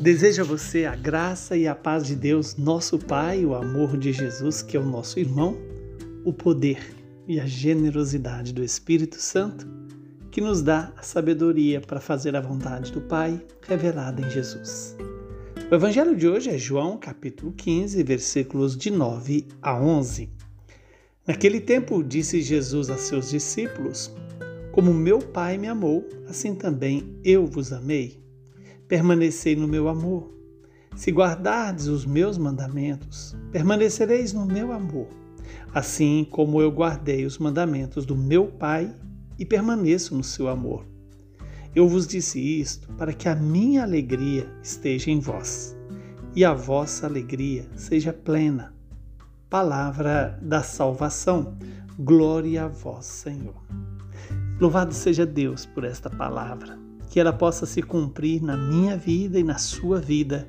Desejo a você a graça e a paz de Deus, nosso Pai, o amor de Jesus, que é o nosso irmão, o poder e a generosidade do Espírito Santo, que nos dá a sabedoria para fazer a vontade do Pai revelada em Jesus. O evangelho de hoje é João, capítulo 15, versículos de 9 a 11. Naquele tempo, disse Jesus a seus discípulos: Como meu Pai me amou, assim também eu vos amei permanecei no meu amor. Se guardardes os meus mandamentos, permanecereis no meu amor, assim como eu guardei os mandamentos do meu Pai e permaneço no seu amor. Eu vos disse isto para que a minha alegria esteja em vós e a vossa alegria seja plena. Palavra da salvação. Glória a vós, Senhor. Louvado seja Deus por esta palavra que ela possa se cumprir na minha vida e na sua vida,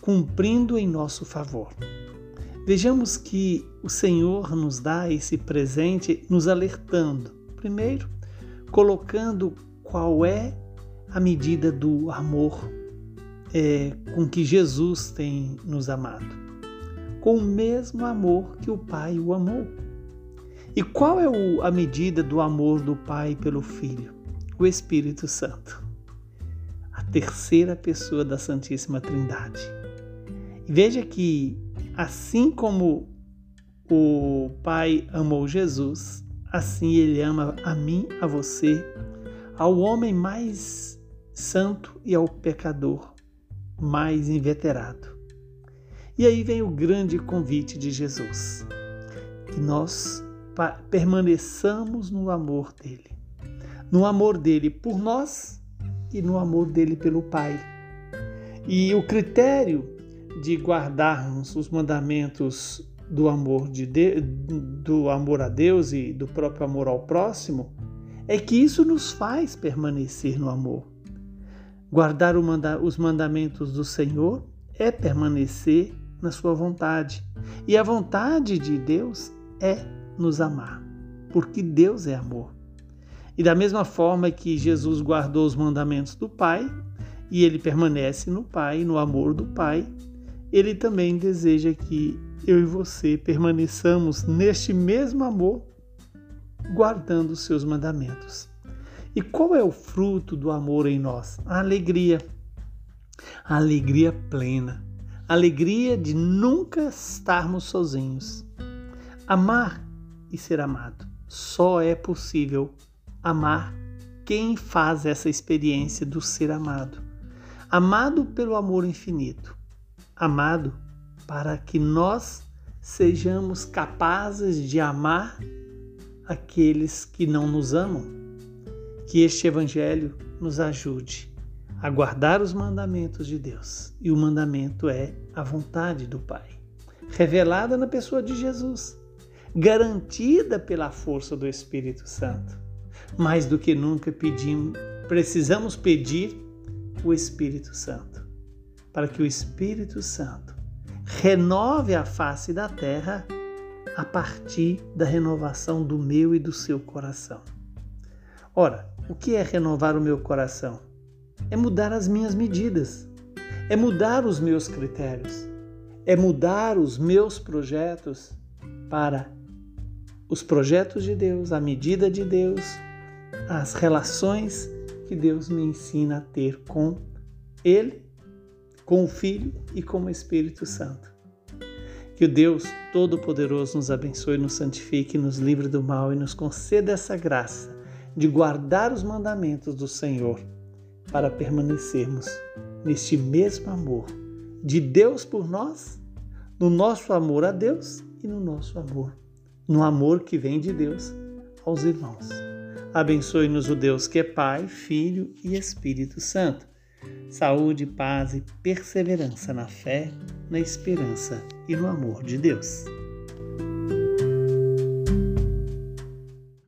cumprindo em nosso favor. Vejamos que o Senhor nos dá esse presente nos alertando. Primeiro, colocando qual é a medida do amor é, com que Jesus tem nos amado. Com o mesmo amor que o Pai o amou. E qual é o, a medida do amor do Pai pelo Filho? O Espírito Santo, a terceira pessoa da Santíssima Trindade. Veja que, assim como o Pai amou Jesus, assim ele ama a mim, a você, ao homem mais santo e ao pecador mais inveterado. E aí vem o grande convite de Jesus, que nós permaneçamos no amor dele no amor dele por nós e no amor dele pelo Pai. E o critério de guardarmos os mandamentos do amor de, de do amor a Deus e do próprio amor ao próximo é que isso nos faz permanecer no amor. Guardar manda os mandamentos do Senhor é permanecer na sua vontade. E a vontade de Deus é nos amar, porque Deus é amor. E da mesma forma que Jesus guardou os mandamentos do Pai, e ele permanece no Pai, no amor do Pai, ele também deseja que eu e você permaneçamos neste mesmo amor, guardando os seus mandamentos. E qual é o fruto do amor em nós? A alegria. A alegria plena. A alegria de nunca estarmos sozinhos. Amar e ser amado só é possível amar quem faz essa experiência do ser amado. Amado pelo amor infinito. Amado para que nós sejamos capazes de amar aqueles que não nos amam. Que este Evangelho nos ajude a guardar os mandamentos de Deus. E o mandamento é a vontade do Pai, revelada na pessoa de Jesus, garantida pela força do Espírito Santo mais do que nunca pedimos, precisamos pedir o Espírito Santo, para que o Espírito Santo renove a face da terra a partir da renovação do meu e do seu coração. Ora, o que é renovar o meu coração? É mudar as minhas medidas, é mudar os meus critérios, é mudar os meus projetos para os projetos de Deus, a medida de Deus, as relações que Deus me ensina a ter com Ele, com o Filho e com o Espírito Santo. Que o Deus Todo-Poderoso nos abençoe, nos santifique, nos livre do mal e nos conceda essa graça de guardar os mandamentos do Senhor para permanecermos neste mesmo amor de Deus por nós, no nosso amor a Deus e no nosso amor, no amor que vem de Deus aos irmãos. Abençoe-nos o Deus que é Pai, Filho e Espírito Santo. Saúde, paz e perseverança na fé, na esperança e no amor de Deus.